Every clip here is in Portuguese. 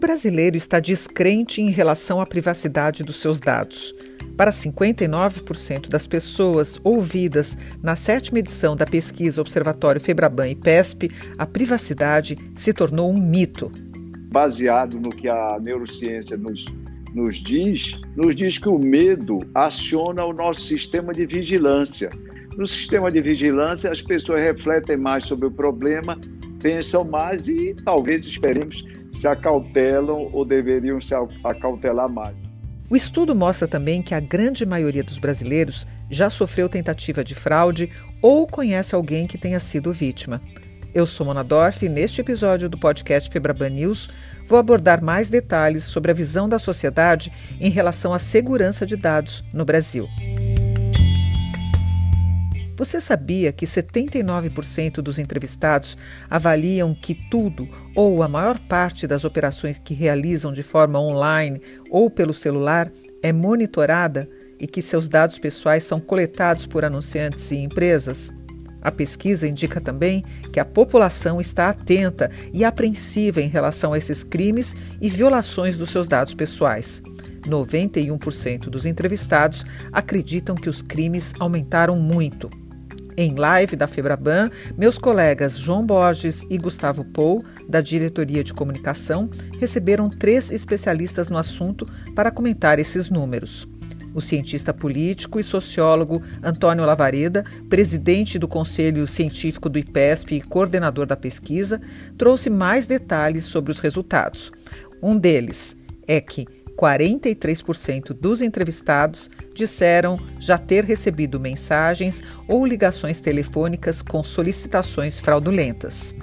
brasileiro está descrente em relação à privacidade dos seus dados. Para 59% das pessoas ouvidas na sétima edição da pesquisa Observatório Febraban e PESP, a privacidade se tornou um mito. Baseado no que a neurociência nos, nos diz, nos diz que o medo aciona o nosso sistema de vigilância. No sistema de vigilância, as pessoas refletem mais sobre o problema, pensam mais e talvez esperemos se acautelam ou deveriam se acautelar mais. O estudo mostra também que a grande maioria dos brasileiros já sofreu tentativa de fraude ou conhece alguém que tenha sido vítima. Eu sou Mona Dorf e neste episódio do podcast Febraban News vou abordar mais detalhes sobre a visão da sociedade em relação à segurança de dados no Brasil. Você sabia que 79% dos entrevistados avaliam que tudo ou a maior parte das operações que realizam de forma online ou pelo celular é monitorada e que seus dados pessoais são coletados por anunciantes e empresas? A pesquisa indica também que a população está atenta e apreensiva em relação a esses crimes e violações dos seus dados pessoais. 91% dos entrevistados acreditam que os crimes aumentaram muito. Em live da Febraban, meus colegas João Borges e Gustavo Pou, da Diretoria de Comunicação, receberam três especialistas no assunto para comentar esses números. O cientista político e sociólogo Antônio Lavareda, presidente do Conselho Científico do IPESP e coordenador da pesquisa, trouxe mais detalhes sobre os resultados. Um deles é que 43% dos entrevistados disseram já ter recebido mensagens ou ligações telefônicas com solicitações fraudulentas.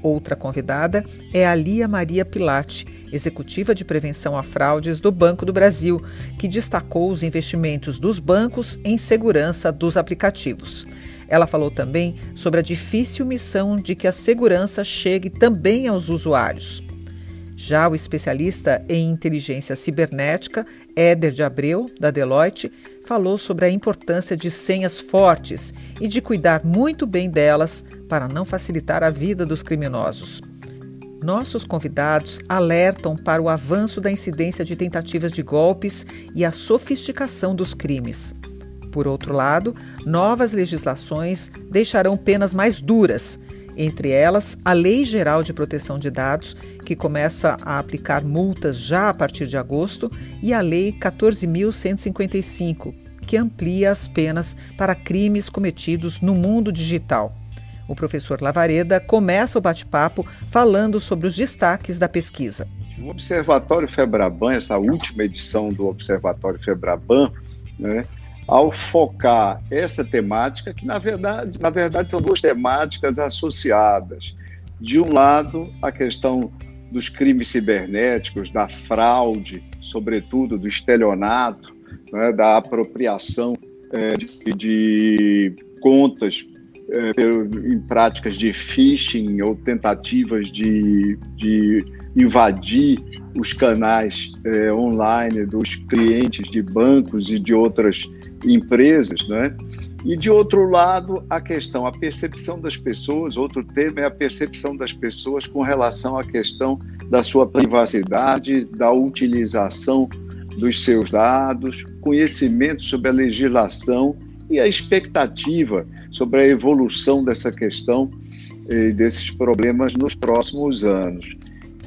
Outra convidada é a Lia Maria Pilate, executiva de prevenção a fraudes do Banco do Brasil, que destacou os investimentos dos bancos em segurança dos aplicativos. Ela falou também sobre a difícil missão de que a segurança chegue também aos usuários. Já o especialista em inteligência cibernética, Éder de Abreu, da Deloitte, falou sobre a importância de senhas fortes e de cuidar muito bem delas para não facilitar a vida dos criminosos. Nossos convidados alertam para o avanço da incidência de tentativas de golpes e a sofisticação dos crimes. Por outro lado, novas legislações deixarão penas mais duras entre elas a Lei Geral de Proteção de Dados, que começa a aplicar multas já a partir de agosto, e a Lei 14.155, que amplia as penas para crimes cometidos no mundo digital. O professor Lavareda começa o bate-papo falando sobre os destaques da pesquisa. O Observatório Febraban, essa última edição do Observatório Febraban, né, ao focar essa temática, que na verdade, na verdade são duas temáticas associadas. De um lado, a questão dos crimes cibernéticos, da fraude, sobretudo do estelionato, né, da apropriação é, de, de, contas é, em práticas de phishing ou tentativas de, de invadir os canais é, online dos clientes de bancos e de outras empresas, né? E de outro lado, a questão, a percepção das pessoas, outro tema é a percepção das pessoas com relação à questão da sua privacidade, da utilização dos seus dados, conhecimento sobre a legislação e a expectativa sobre a evolução dessa questão e desses problemas nos próximos anos.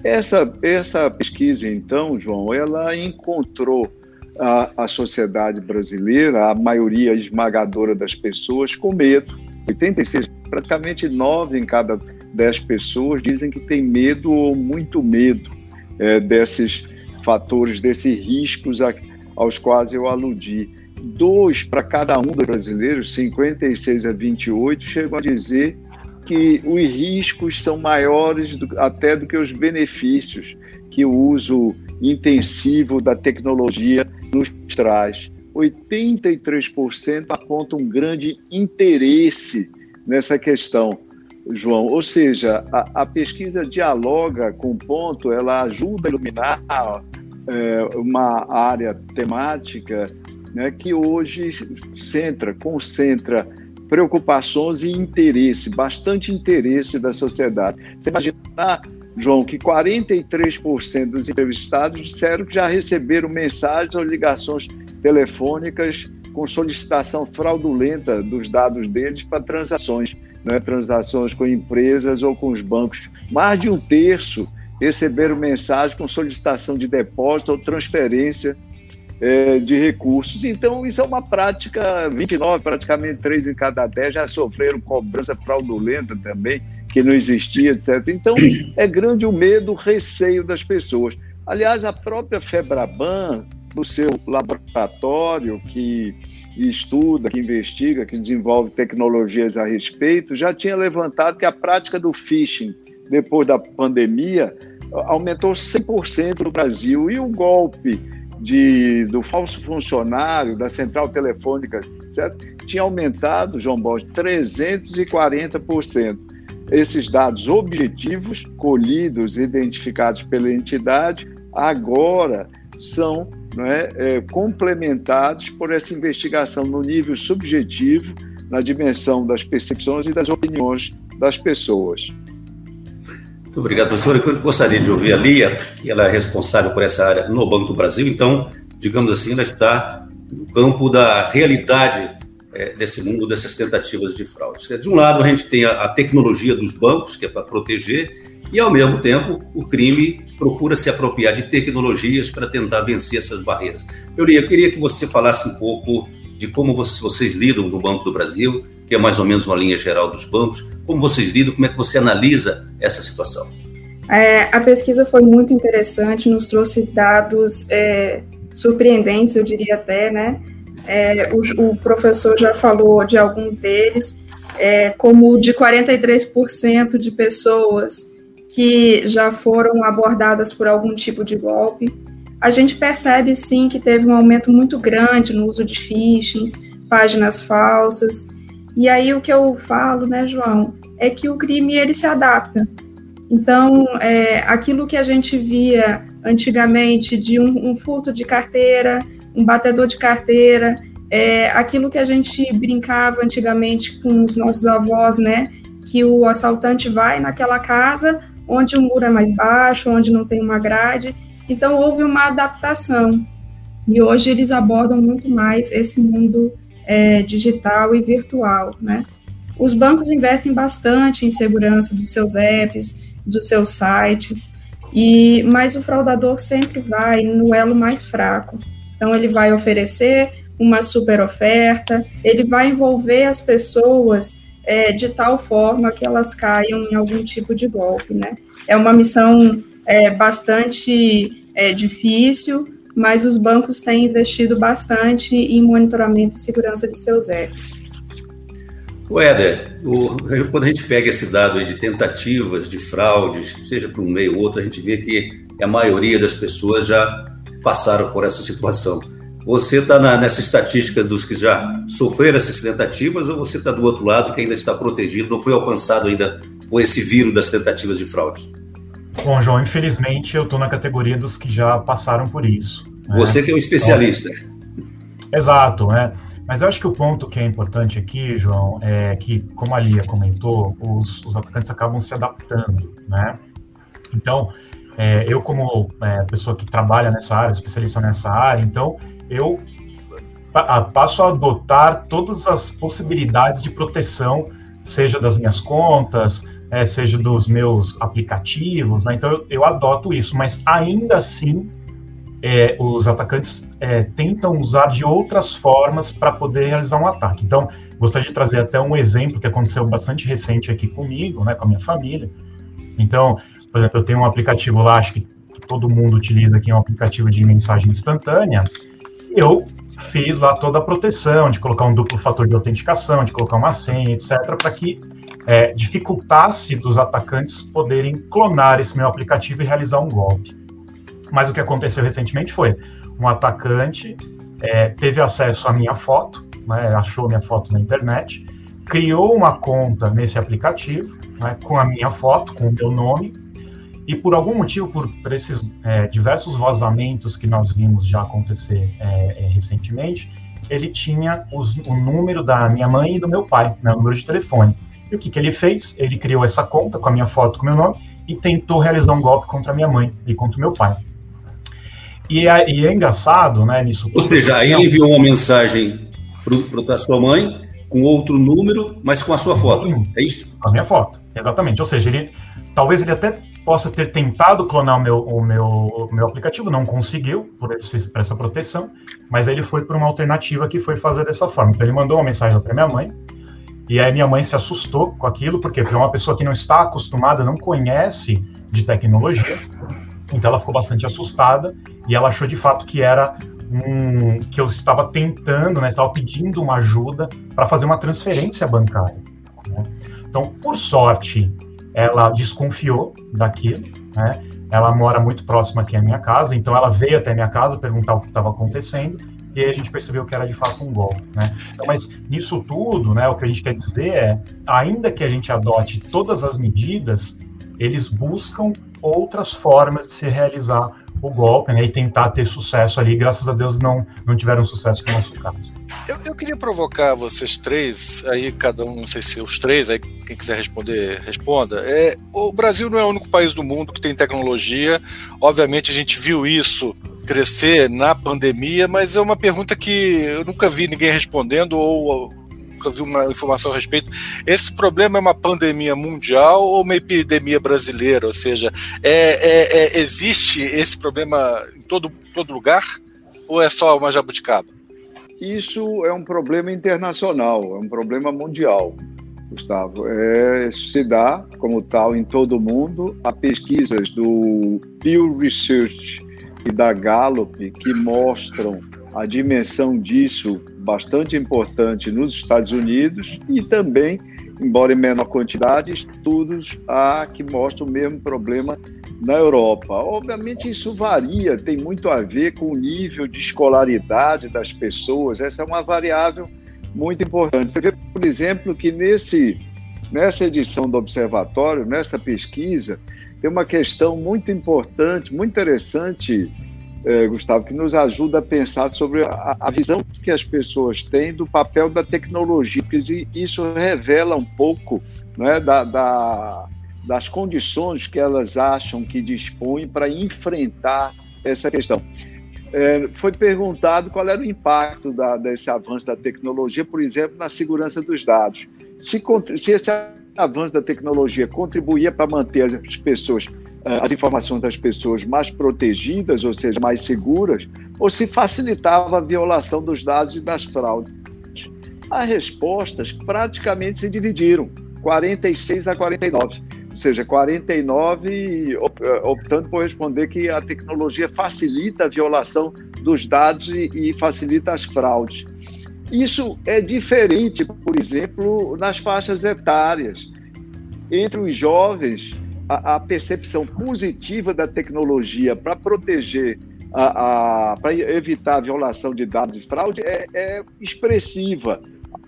Essa, essa pesquisa, então, João, ela encontrou a, a sociedade brasileira, a maioria esmagadora das pessoas, com medo. 86, praticamente 9 em cada 10 pessoas dizem que tem medo ou muito medo é, desses fatores, desses riscos a, aos quais eu aludi. Dois para cada um dos brasileiros, 56 a 28, chegam a dizer que os riscos são maiores do, até do que os benefícios que o uso intensivo da tecnologia nos traz. 83% apontam um grande interesse nessa questão, João. Ou seja, a, a pesquisa dialoga com o ponto, ela ajuda a iluminar é, uma área temática né, que hoje centra, concentra preocupações e interesse, bastante interesse da sociedade. Você imaginar João, que 43% dos entrevistados disseram que já receberam mensagens ou ligações telefônicas com solicitação fraudulenta dos dados deles para transações, né, transações com empresas ou com os bancos. Mais de um terço receberam mensagem com solicitação de depósito ou transferência é, de recursos. Então, isso é uma prática, 29, praticamente 3 em cada 10 já sofreram cobrança fraudulenta também, que não existia, etc. Então, é grande o medo, o receio das pessoas. Aliás, a própria Febraban, no seu laboratório, que estuda, que investiga, que desenvolve tecnologias a respeito, já tinha levantado que a prática do phishing, depois da pandemia, aumentou 100% no Brasil. E o golpe de, do falso funcionário da central telefônica, certo? tinha aumentado, João Bosch, 340%. Esses dados objetivos, colhidos, identificados pela entidade, agora são é, é, complementados por essa investigação no nível subjetivo, na dimensão das percepções e das opiniões das pessoas. Muito obrigado, professor. Eu gostaria de ouvir a Lia, que ela é responsável por essa área no Banco do Brasil. Então, digamos assim, ela está no campo da realidade é, desse mundo dessas tentativas de fraude. De um lado, a gente tem a, a tecnologia dos bancos, que é para proteger, e, ao mesmo tempo, o crime procura se apropriar de tecnologias para tentar vencer essas barreiras. Eu, Lia, eu queria que você falasse um pouco de como vocês lidam no Banco do Brasil, que é mais ou menos uma linha geral dos bancos, como vocês lidam, como é que você analisa essa situação? É, a pesquisa foi muito interessante, nos trouxe dados é, surpreendentes, eu diria até, né? É, o, o, professor já falou de alguns deles, é, como de 43% de pessoas que já foram abordadas por algum tipo de golpe. A gente percebe sim que teve um aumento muito grande no uso de phishing, páginas falsas. E aí o que eu falo, né, João, é que o crime ele se adapta. Então, é, aquilo que a gente via antigamente de um, um, furto de carteira, um batedor de carteira, é, aquilo que a gente brincava antigamente com os nossos avós, né? Que o assaltante vai naquela casa onde o muro é mais baixo, onde não tem uma grade. Então, houve uma adaptação. E hoje eles abordam muito mais esse mundo é, digital e virtual, né? Os bancos investem bastante em segurança dos seus apps, dos seus sites, e mas o fraudador sempre vai no elo mais fraco. Então ele vai oferecer uma super oferta, ele vai envolver as pessoas é, de tal forma que elas caiam em algum tipo de golpe, né? É uma missão é, bastante é, difícil, mas os bancos têm investido bastante em monitoramento e segurança de seus apps. O Éder, quando a gente pega esse dado de tentativas de fraudes, seja para um meio ou outro, a gente vê que a maioria das pessoas já passaram por essa situação. Você está nessa estatística dos que já sofreram essas tentativas ou você está do outro lado que ainda está protegido, não foi alcançado ainda por esse vírus das tentativas de fraude? Bom, João, infelizmente eu estou na categoria dos que já passaram por isso. Né? Você que é um especialista. Então, exato, né? Mas eu acho que o ponto que é importante aqui, João, é que, como a Lia comentou, os, os atacantes acabam se adaptando, né? Então, é, eu como é, pessoa que trabalha nessa área, especialista nessa área, então, eu passo a adotar todas as possibilidades de proteção, seja das minhas contas, é, seja dos meus aplicativos, né? Então, eu, eu adoto isso, mas ainda assim, é, os atacantes é, tentam usar de outras formas para poder realizar um ataque. Então, gostaria de trazer até um exemplo que aconteceu bastante recente aqui comigo, né, com a minha família. Então, por exemplo, eu tenho um aplicativo lá, acho que todo mundo utiliza aqui, é um aplicativo de mensagem instantânea. Eu fiz lá toda a proteção, de colocar um duplo fator de autenticação, de colocar uma senha, etc., para que é, dificultasse dos atacantes poderem clonar esse meu aplicativo e realizar um golpe. Mas o que aconteceu recentemente foi um atacante é, teve acesso à minha foto, né, achou minha foto na internet, criou uma conta nesse aplicativo né, com a minha foto, com o meu nome, e por algum motivo, por, por esses é, diversos vazamentos que nós vimos já acontecer é, é recentemente, ele tinha os, o número da minha mãe e do meu pai, né, o número de telefone. E o que, que ele fez? Ele criou essa conta com a minha foto, com o meu nome, e tentou realizar um golpe contra minha mãe e contra meu pai. E é, e é engraçado, né, nisso. Ou seja, aí ele enviou uma mensagem para a sua mãe com outro número, mas com a sua foto. É isso? Com a minha foto, exatamente. Ou seja, ele talvez ele até possa ter tentado clonar o meu, o meu, o meu aplicativo, não conseguiu por, esse, por essa proteção, mas aí ele foi por uma alternativa que foi fazer dessa forma. Então ele mandou uma mensagem para minha mãe, e aí minha mãe se assustou com aquilo, porque é uma pessoa que não está acostumada, não conhece de tecnologia, então ela ficou bastante assustada e ela achou de fato que era um que eu estava tentando, né, estava pedindo uma ajuda para fazer uma transferência bancária. Né? Então, por sorte, ela desconfiou daquilo, né? Ela mora muito próxima aqui à minha casa, então ela veio até minha casa perguntar o que estava acontecendo e a gente percebeu que era de fato um golpe, né? Então, mas nisso tudo, né, o que a gente quer dizer é, ainda que a gente adote todas as medidas, eles buscam outras formas de se realizar o golpe né, e tentar ter sucesso ali. Graças a Deus não, não tiveram sucesso no nosso caso. Eu, eu, queria provocar vocês três, aí cada um, não sei se os três, aí quem quiser responder, responda. É, o Brasil não é o único país do mundo que tem tecnologia. Obviamente a gente viu isso crescer na pandemia, mas é uma pergunta que eu nunca vi ninguém respondendo ou nunca vi uma informação a respeito. Esse problema é uma pandemia mundial ou uma epidemia brasileira? Ou seja, é, é, é, existe esse problema em todo, todo lugar ou é só uma jabuticaba? Isso é um problema internacional, é um problema mundial. Gustavo, é, se dá como tal em todo o mundo. Há pesquisas do Pew Research e da Gallup que mostram a dimensão disso bastante importante nos Estados Unidos e também, embora em menor quantidade, estudos há que mostram o mesmo problema na Europa. Obviamente isso varia, tem muito a ver com o nível de escolaridade das pessoas, essa é uma variável muito importante. Você vê, por exemplo, que nesse, nessa edição do Observatório, nessa pesquisa, tem uma questão muito importante, muito interessante é, Gustavo, que nos ajuda a pensar sobre a, a, visão que as pessoas têm do papel da tecnologia, porque isso revela um pouco né, da, da, das condições que elas acham que dispõem para enfrentar essa questão. É, foi perguntado qual era o impacto da, desse avanço da tecnologia, por exemplo, na segurança dos dados. Se, se esse avanço da tecnologia contribuía para manter as pessoas eh, as informações das pessoas mais protegidas, ou seja, mais seguras, ou se facilitava a violação dos dados e das fraudes. As respostas praticamente se dividiram, 46 a 49, ou seja, 49 eh, optando por responder que a tecnologia facilita a violação dos dados e, e facilita as fraudes. Isso é diferente, por exemplo, nas faixas etárias. Entre os jovens, a, a percepção positiva da tecnologia para proteger, para evitar a violação de dados e fraude é, é expressiva,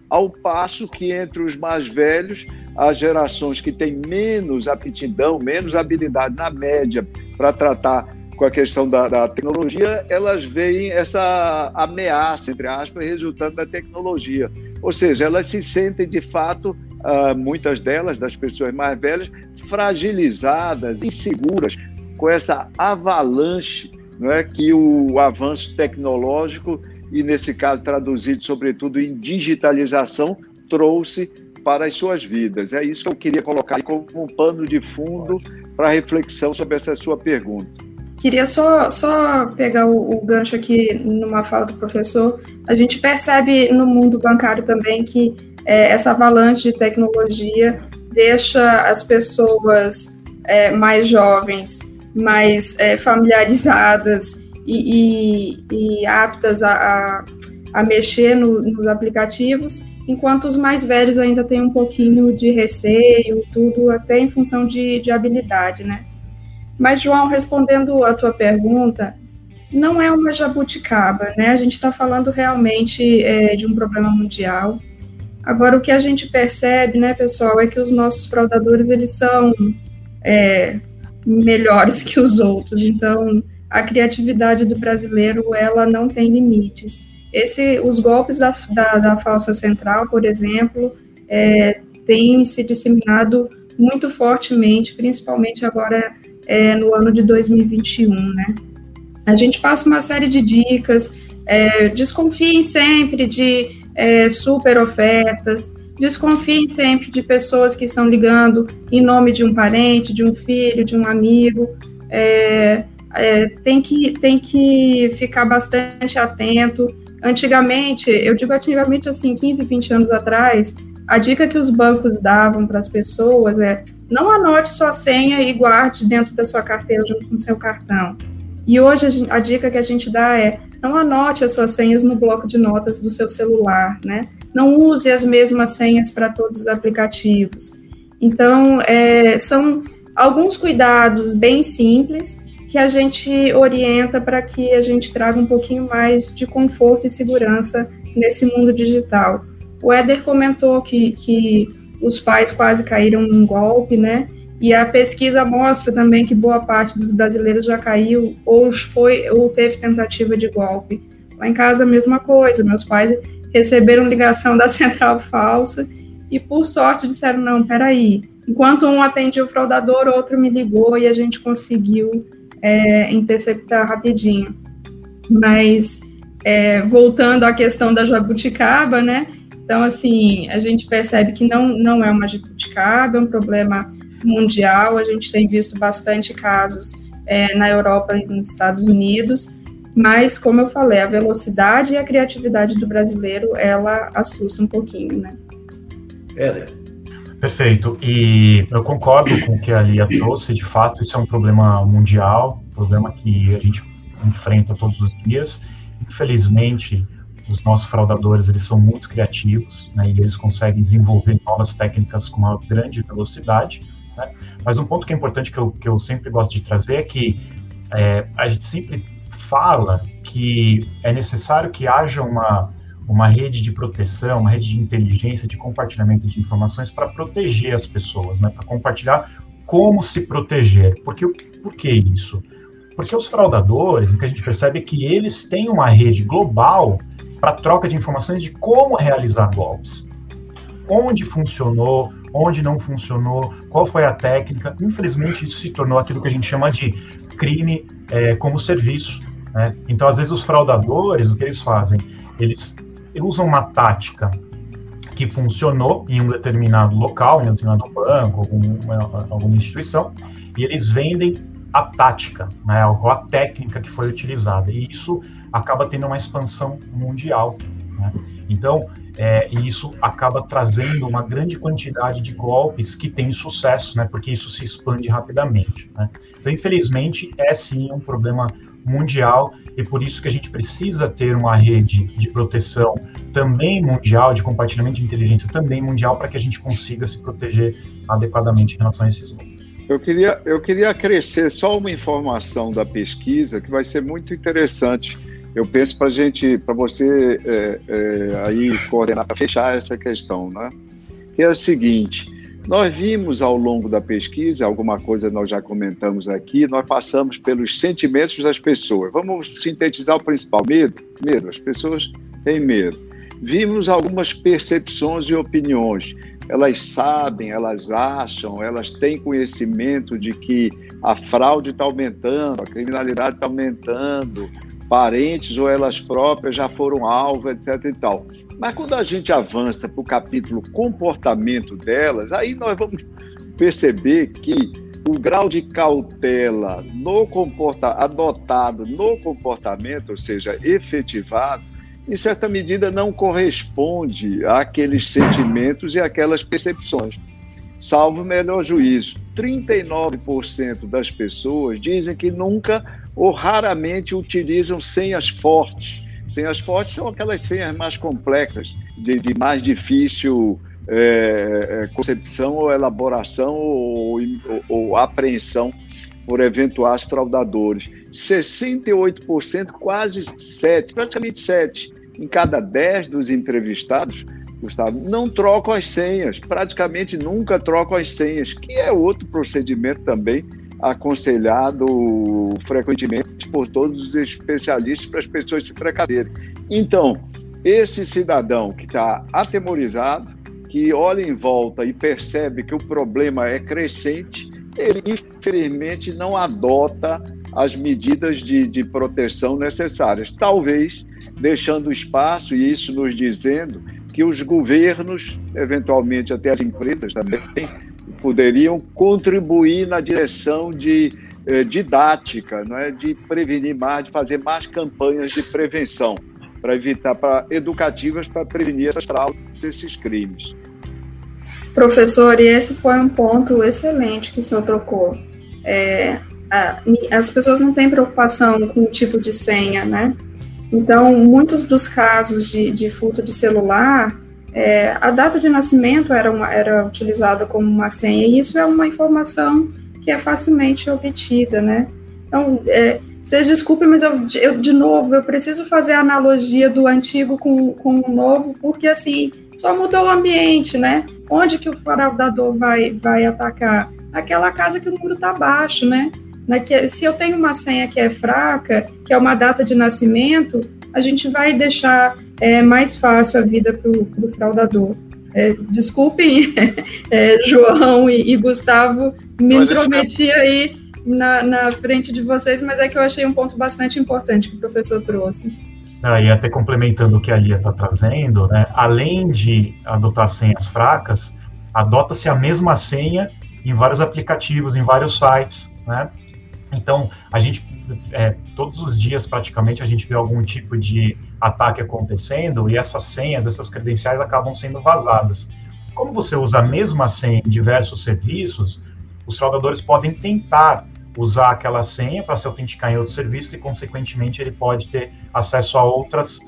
ao passo que entre os mais velhos, as gerações que têm menos aptidão, menos habilidade na média para tratar com a questão da, da, tecnologia, elas veem essa ameaça, entre aspas, resultando da tecnologia. Ou seja, elas se sentem, de fato, uh, muitas delas, das pessoas mais velhas, fragilizadas, inseguras com essa avalanche não é, que o avanço tecnológico, e nesse caso traduzido sobretudo em digitalização, trouxe para as suas vidas. É isso que eu queria colocar como um pano de fundo para reflexão sobre essa sua pergunta. Queria só, só pegar o, o, gancho aqui numa fala do professor. A gente percebe no mundo bancário também que é, essa avalanche de tecnologia deixa as pessoas é, mais jovens, mais é, familiarizadas e, e, e aptas a, a, a mexer no, nos aplicativos, enquanto os mais velhos ainda têm um pouquinho de receio, tudo até em função de, de habilidade, né? Mas, João, respondendo a tua pergunta, não é uma jabuticaba, né? A gente está falando realmente é, de um problema mundial. Agora, o que a gente percebe, né, pessoal, é que os nossos fraudadores, eles são é, melhores que os outros. Então, a criatividade do brasileiro, ela não tem limites. Esse, os golpes da, da, da falsa central, por exemplo, é, têm se disseminado muito fortemente, principalmente agora é, no ano de 2021, né? A gente passa uma série de dicas, é, desconfiem sempre de é, super ofertas, desconfiem sempre de pessoas que estão ligando em nome de um parente, de um filho, de um amigo. É, é, tem, que, tem que ficar bastante atento. Antigamente, eu digo antigamente assim, 15, 20 anos atrás, a dica que os bancos davam para as pessoas é não anote sua senha e guarde dentro da sua carteira junto com seu cartão. E hoje a, dica que a gente dá é não anote as suas senhas no bloco de notas do seu celular, né? Não use as mesmas senhas para todos os aplicativos. Então, é, são alguns cuidados bem simples que a gente orienta para que a gente traga um pouquinho mais de conforto e segurança nesse mundo digital. O Éder comentou que, que os pais quase caíram num golpe, né? E a pesquisa mostra também que boa parte dos brasileiros já caiu ou foi ou teve tentativa de golpe. Lá em casa a mesma coisa, meus pais receberam ligação da central falsa e por sorte disseram não, peraí. Enquanto um atendia o fraudador, outro me ligou e a gente conseguiu é, interceptar rapidinho. Mas é, voltando à questão da jabuticaba, né? Então, assim, a gente percebe que não, não é uma jabuticaba, é um problema mundial. A gente tem visto bastante casos é, na Europa e nos Estados Unidos. Mas, como eu falei, a velocidade e a criatividade do brasileiro, ela assusta um pouquinho, né? É, Perfeito. E eu concordo com o que a Lia trouxe. De fato, isso é um problema mundial, um problema que a gente enfrenta todos os dias. Infelizmente, os nossos fraudadores eles são muito criativos, né, e eles conseguem desenvolver novas técnicas com uma grande velocidade. Né? Mas um ponto que é importante que eu, que eu sempre gosto de trazer é que é, a gente sempre fala que é necessário que haja uma uma rede de proteção, uma rede de inteligência, de compartilhamento de informações para proteger as pessoas, né? para compartilhar como se proteger. Porque, por que isso? Porque os fraudadores, o que a gente percebe é que eles têm uma rede global para troca de informações de como realizar golpes. Onde funcionou, onde não funcionou, qual foi a técnica. Infelizmente, isso se tornou aquilo que a gente chama de crime é, como serviço. Né? Então, às vezes, os fraudadores, o que eles fazem? Eles usam uma tática que funcionou em um determinado local, em um determinado banco, alguma, alguma instituição, e eles vendem a tática, né, a técnica que foi utilizada. E isso acaba tendo uma expansão mundial. Né? Então, é, isso acaba trazendo uma grande quantidade de golpes que têm sucesso, né, porque isso se expande rapidamente. Né? Então, infelizmente, é sim um problema mundial e por isso que a gente precisa ter uma rede de proteção também mundial, de compartilhamento de inteligência também mundial, para que a gente consiga se proteger adequadamente em relação a esses grupos. Eu queria, eu queria só uma informação da pesquisa que vai ser muito interessante. Eu penso para gente, para você é, é, aí coordenar para fechar essa questão, né? Que é o seguinte: nós vimos ao longo da pesquisa, alguma coisa nós já comentamos aqui, nós passamos pelos sentimentos das pessoas. Vamos sintetizar o principal: medo. Medo. As pessoas têm medo. Vimos algumas percepções e opiniões. Elas sabem, elas acham, elas têm conhecimento de que a fraude está aumentando, a criminalidade está aumentando, parentes ou elas próprias já foram alvo, etc. e tal. Mas quando a gente avança para o capítulo comportamento delas, aí nós vamos perceber que o grau de cautela no comporta adotado no comportamento, ou seja, efetivado, em certa medida não corresponde àqueles sentimentos e àquelas percepções. Salvo o melhor juízo, 39% das pessoas dizem que nunca ou raramente utilizam senhas fortes Senhas fortes são aquelas senhas mais complexas, de, de mais difícil é, é concepção ou elaboração ou, ou, ou apreensão por eventuais fraudadores. 68%, quase 7, praticamente 7 em cada 10 dos entrevistados, Gustavo, não trocam as senhas, praticamente nunca trocam as senhas, que é outro procedimento também aconselhado frequentemente por todos os especialistas para as pessoas se precaverem. Então, esse cidadão que está atemorizado, que olha em volta e percebe que o problema é crescente, ele infelizmente não adota as medidas de, de proteção necessárias. Talvez deixando espaço, e isso nos dizendo, que os governos, eventualmente até as empresas também, poderiam contribuir na direção de eh, didática, não é, de prevenir mais, de fazer mais campanhas de prevenção para evitar, para educativas para prevenir essas fraudes, esses crimes. Professor, e esse foi um ponto excelente que o senhor trocou. É, a, as pessoas não têm preocupação com o tipo de senha, né? Então, muitos dos casos de, de furto de celular, é, a data de nascimento era, uma, era utilizada como uma senha, e isso é uma informação que é facilmente obtida, né? Então, é, vocês desculpem, mas eu, eu, de novo, eu preciso fazer a analogia do antigo com, com o novo, porque assim, só mudou o ambiente, né? Onde que o fraudador vai, vai atacar? Naquela casa que o número está baixo, né? Naque, se eu tenho uma senha que é fraca, que é uma data de nascimento, a gente vai deixar é, mais fácil a vida para o fraudador. É, desculpem, é, João e, e, Gustavo, me mas intrometi aí na, na frente de vocês, mas é que eu achei um ponto bastante importante que o professor trouxe. Ah, e até complementando o que a Lia está trazendo, né, além de adotar senhas fracas, adota-se a mesma senha em vários aplicativos, em vários sites, né? Então, a gente, é, todos os dias praticamente, a gente vê algum tipo de ataque acontecendo e essas senhas, essas credenciais acabam sendo vazadas. Como você usa a mesma senha em diversos serviços, os fraudadores podem tentar usar aquela senha para se autenticar em outros serviços e, consequentemente, ele pode ter acesso a outras,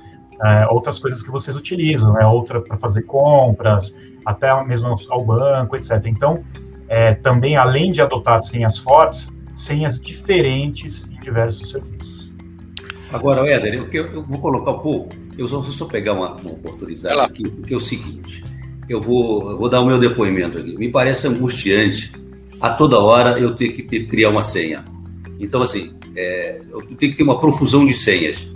é, outras coisas que vocês utilizam, né? outra para fazer compras, até mesmo ao banco, etc. Então, é, também, além de adotar senhas fortes, senhas diferentes em diversos serviços. Agora, Éder, eu, eu, vou colocar um pouco, eu só vou só pegar uma, uma oportunidade aqui, porque é o seguinte, eu vou, eu vou dar o meu depoimento aqui. Me parece angustiante a toda hora eu ter que ter, criar uma senha. Então, assim, é, eu tenho que ter uma profusão de senhas.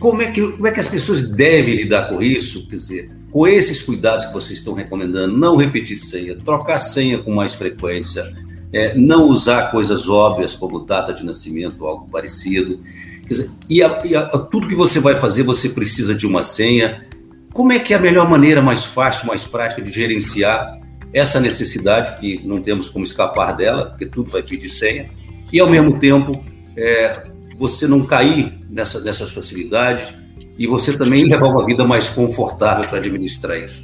Como é, que, como é que as pessoas devem lidar com isso? Quer dizer, com esses cuidados que vocês estão recomendando, não repetir senha, trocar senha com mais frequência, é, não usar coisas óbvias como data de nascimento ou algo parecido. Dizer, e, a, e a, tudo que você vai fazer, você precisa de uma senha. Como é que é a melhor maneira, mais fácil, mais prática de gerenciar essa necessidade, que não temos como escapar dela, porque tudo vai pedir senha, e ao mesmo tempo é, você não cair nessa, nessas facilidades e você também levar uma vida mais confortável para administrar isso.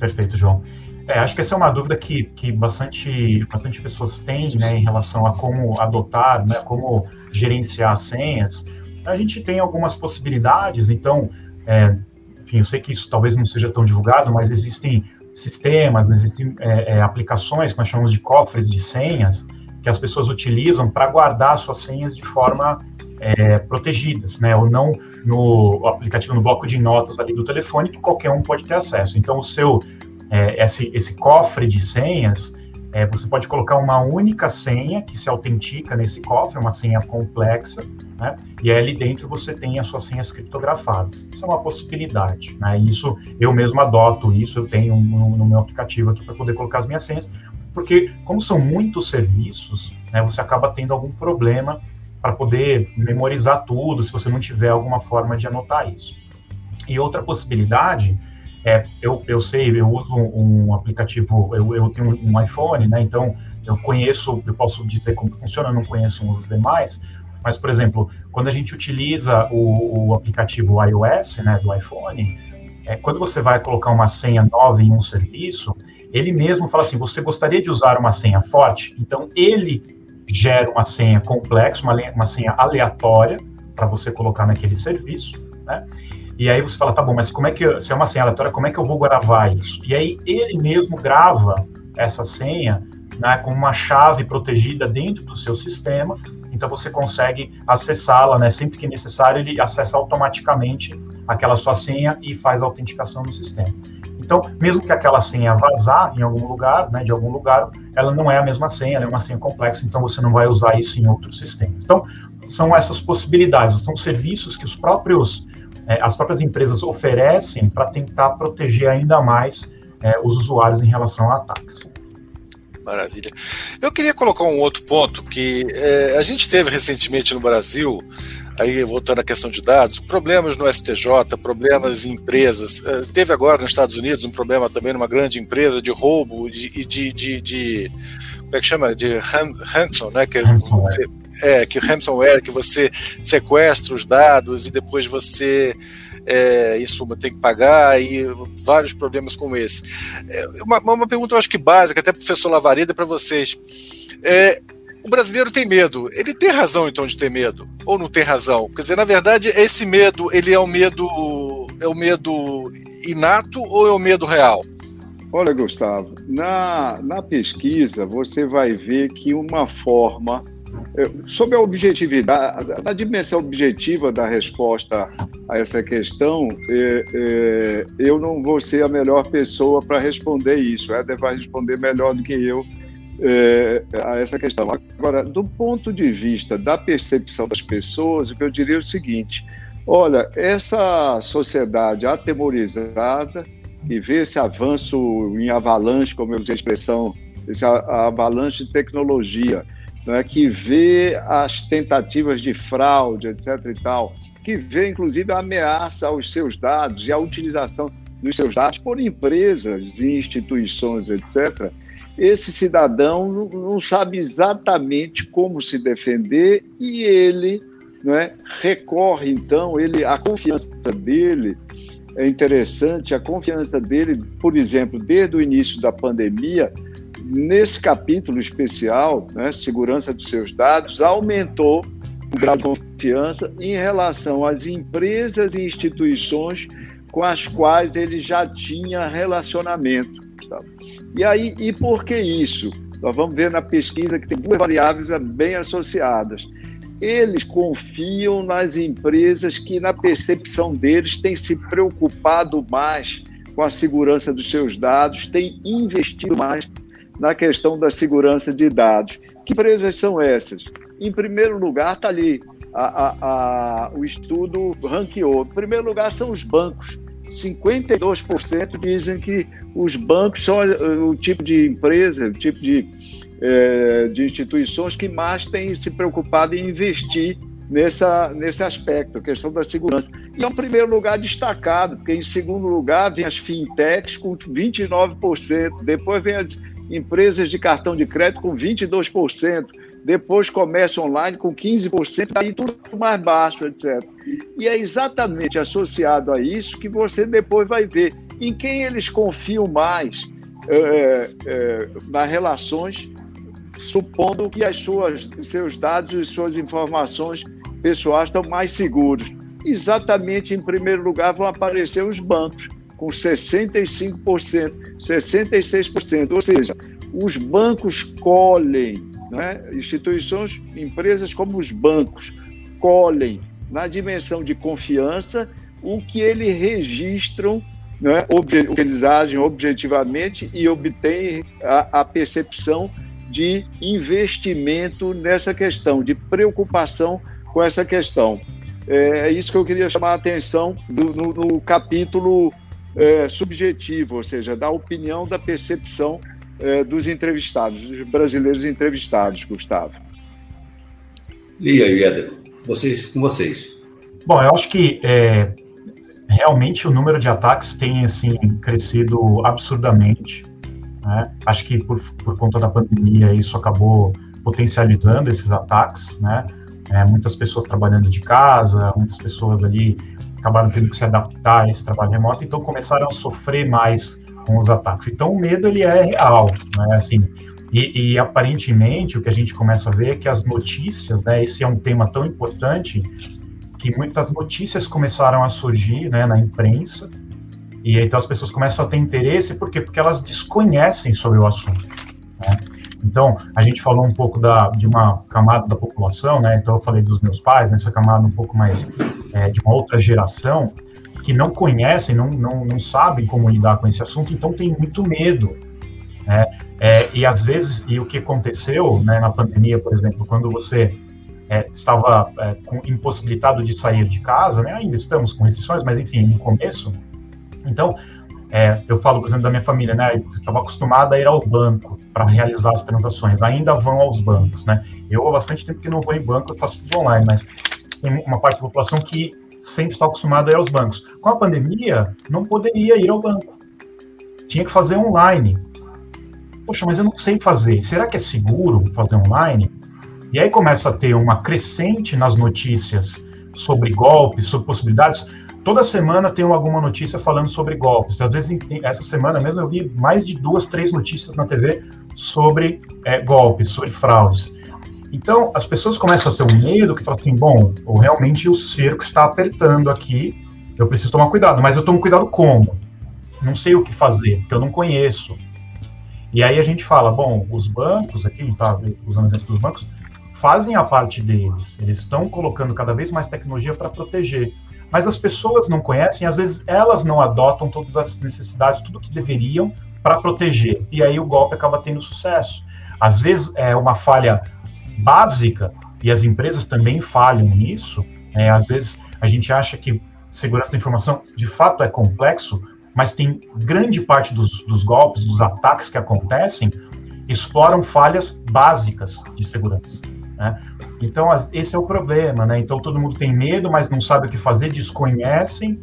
Perfeito, João. É, acho que essa é uma dúvida que, que bastante, bastante pessoas têm né, em relação a como adotar, né, como gerenciar senhas. A gente tem algumas possibilidades, então, é, enfim, eu sei que isso talvez não seja tão divulgado, mas existem sistemas, existem é, é, aplicações que nós chamamos de cofres de senhas, que as pessoas utilizam para guardar suas senhas de forma é, protegidas, né? Ou não no aplicativo, no bloco de notas ali do telefone, que qualquer um pode ter acesso. Então, o seu, é, esse, esse cofre de senhas, é, você pode colocar uma única senha que se autentica nesse cofre, uma senha complexa, né? E ali dentro você tem as suas senhas criptografadas. Isso é uma possibilidade, né? Isso eu mesmo adoto isso, eu tenho no, no meu aplicativo aqui para poder colocar as minhas senhas, porque como são muitos serviços, né, você acaba tendo algum problema para poder memorizar tudo, se você não tiver alguma forma de anotar isso. E outra possibilidade é, eu, eu sei, eu uso um, aplicativo, eu, eu tenho um iPhone, né, então eu conheço, eu posso dizer como funciona, não conheço os demais, mas, por exemplo, quando a gente utiliza o, o aplicativo iOS, né, do iPhone, é, quando você vai colocar uma senha nova em um serviço, ele mesmo fala assim, você gostaria de usar uma senha forte? Então, ele gera uma senha complexa, uma, uma senha aleatória para você colocar naquele serviço, né? E aí você fala, tá bom, mas como é que, se é uma senha aleatória, como é que eu vou gravar isso? E aí ele mesmo grava essa senha né, com uma chave protegida dentro do seu sistema, então você consegue acessá-la, né, sempre que necessário, ele acessa automaticamente aquela sua senha e faz a autenticação no sistema. Então, mesmo que aquela senha vazar em algum lugar, né, de algum lugar, ela não é a mesma senha, ela é uma senha complexa, então você não vai usar isso em outros sistemas. Então, são essas possibilidades, são serviços que os próprios é, as próprias empresas oferecem para tentar proteger ainda mais é, os usuários em relação a ataques. Maravilha. Eu queria colocar um outro ponto que é, a gente teve recentemente no Brasil, aí voltando à questão de dados, problemas no STJ, problemas em empresas. É, teve agora nos Estados Unidos um problema também numa grande empresa de roubo e de, de, de, de, como é que chama? De ransom, né? Que você, é, que ransomware, que você sequestra os dados e depois você é, isso tem que pagar e vários problemas como esse. É, uma, uma pergunta, eu acho que básica, até professor Lavareda, para vocês. É, o brasileiro tem medo. Ele tem razão, então, de ter medo? Ou não tem razão? Quer dizer, na verdade, esse medo, ele é um medo, é um medo inato ou é um medo real? Olha, Gustavo, na, na pesquisa você vai ver que uma forma sobre a objetividade, a, dimensão objetiva da resposta a essa questão, é, é, eu não vou ser a melhor pessoa para responder isso. Éder vai responder melhor do que eu é, a essa questão. Agora, do ponto de vista da percepção das pessoas, o que eu diria é o seguinte: olha, essa sociedade atemorizada e vê esse avanço em avalanche, como eu usei a expressão, esse avalanche de tecnologia né, que vê as tentativas de fraude, etc. e tal, que vê inclusive a ameaça aos seus dados e a utilização dos seus dados por empresas e instituições, etc. Esse cidadão não sabe exatamente como se defender e ele né, recorre, então, ele, a confiança dele é interessante, a confiança dele, por exemplo, desde o início da pandemia, nesse capítulo especial, né, segurança dos seus dados, aumentou o grau de confiança em relação às empresas e instituições com as quais ele já tinha relacionamento. Tá? E aí, e por que isso? Nós vamos ver na pesquisa que tem duas variáveis bem associadas. Eles confiam nas empresas que, na percepção deles, têm se preocupado mais com a segurança dos seus dados, têm investido mais na questão da segurança de dados. Que empresas são essas? Em primeiro lugar, está ali, a, a, a, o estudo ranqueou. Em primeiro lugar, são os bancos. 52% dizem que os bancos são o tipo de empresa, o tipo de, é, de instituições que mais têm se preocupado em investir nessa, nesse aspecto, a questão da segurança. E é um primeiro lugar destacado, porque em segundo lugar vem as fintechs com 29%, depois vem as empresas de cartão de crédito com 22%, depois comércio online com 15%, aí tudo mais baixo, etc. E é exatamente associado a isso que você depois vai ver em quem eles confiam mais é, é, nas relações, supondo que as suas, seus dados e suas informações pessoais estão mais seguros. Exatamente em primeiro lugar vão aparecer os bancos, com 65%, 66%. Ou seja, os bancos colhem, né? instituições, empresas como os bancos, colhem na dimensão de confiança o que eles registram, né? o que eles agem objetivamente e obtêm a, a percepção de investimento nessa questão, de preocupação com essa questão. É, é isso que eu queria chamar a atenção do, no, no capítulo é, subjetivo, ou seja, da opinião, da percepção é, dos entrevistados, dos brasileiros entrevistados, Gustavo. Lia e Éder, vocês, com vocês. Bom, eu acho que é, realmente o número de ataques tem assim crescido absurdamente. Né? Acho que por, por conta da pandemia isso acabou potencializando esses ataques, né? É, muitas pessoas trabalhando de casa, muitas pessoas ali acabaram tendo que se adaptar a esse trabalho remoto, então começaram a sofrer mais com os ataques. Então o medo ele é real, né? Assim, e, e, aparentemente o que a gente começa a ver é que as notícias, né? Esse é um tema tão importante que muitas notícias começaram a surgir, né? Na imprensa e então as pessoas começam a ter interesse, por quê? Porque elas desconhecem sobre o assunto. Né? Então, a gente falou um pouco da, de uma camada da população, né? Então, eu falei dos meus pais, nessa camada um pouco mais é, de uma outra geração, que não conhecem, não, não, não sabem como lidar com esse assunto, então tem muito medo. Né? É, e às vezes, e o que aconteceu né, na pandemia, por exemplo, quando você é, estava é, com, impossibilitado de sair de casa, né? ainda estamos com restrições, mas enfim, no começo, então É, eu falo, por exemplo, da minha família, né? Eu estava acostumada a ir ao banco para realizar as transações, ainda vão aos bancos, né? Eu há bastante tempo que não vou em banco, eu faço tudo online, mas tem uma parte da população que sempre está acostumada a ir aos bancos. Com a pandemia, não poderia ir ao banco. Tinha que fazer online. Poxa, mas eu não sei fazer. Será que é seguro fazer online? E aí começa a ter uma crescente nas notícias sobre golpes, sobre possibilidades. Toda semana tem alguma notícia falando sobre golpes. Às vezes, essa semana mesmo eu vi mais de duas, três notícias na TV sobre é, golpes, sobre fraudes. Então, as pessoas começam a ter um medo que fala assim: bom, realmente o cerco está apertando aqui, eu preciso tomar cuidado. Mas eu tomo cuidado como? Não sei o que fazer, porque eu não conheço. E aí a gente fala: bom, os bancos, aqui, tá usando o exemplo dos bancos, fazem a parte deles. Eles estão colocando cada vez mais tecnologia para proteger. Mas as pessoas não conhecem, às vezes elas não adotam todas as necessidades, tudo que deveriam para proteger. E aí o golpe acaba tendo sucesso. Às vezes é uma falha básica, e as empresas também falham nisso. É, às vezes a gente acha que segurança da informação de fato é complexo, mas tem grande parte dos, dos golpes, dos ataques que acontecem, exploram falhas básicas de segurança. Né? Então, esse é o problema, né? Então, todo mundo tem medo, mas não sabe o que fazer, desconhecem,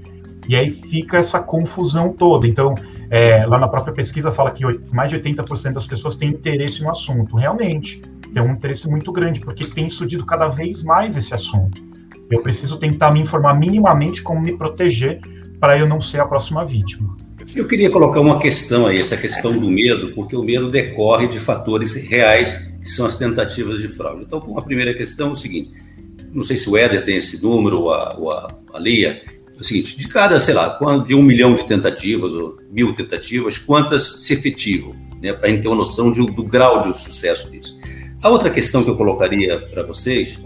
e aí fica essa confusão toda. Então, é, lá na própria pesquisa fala que mais de 80% das pessoas têm interesse no assunto. Realmente, tem um interesse muito grande, porque tem surgido cada vez mais esse assunto. Eu preciso tentar me informar minimamente como me proteger para eu não ser a próxima vítima. Eu queria colocar uma questão aí, essa questão do medo, porque o medo decorre de fatores reais que são as tentativas de fraude. Então, uma primeira questão é o seguinte: não sei se o Éder tem esse número ou a, ou a, a Lia, é o seguinte, de cada, sei lá, de um milhão de tentativas ou mil tentativas, quantas se efetivam, né, para a gente ter uma noção de, do grau de sucesso disso. A outra questão que eu colocaria para vocês,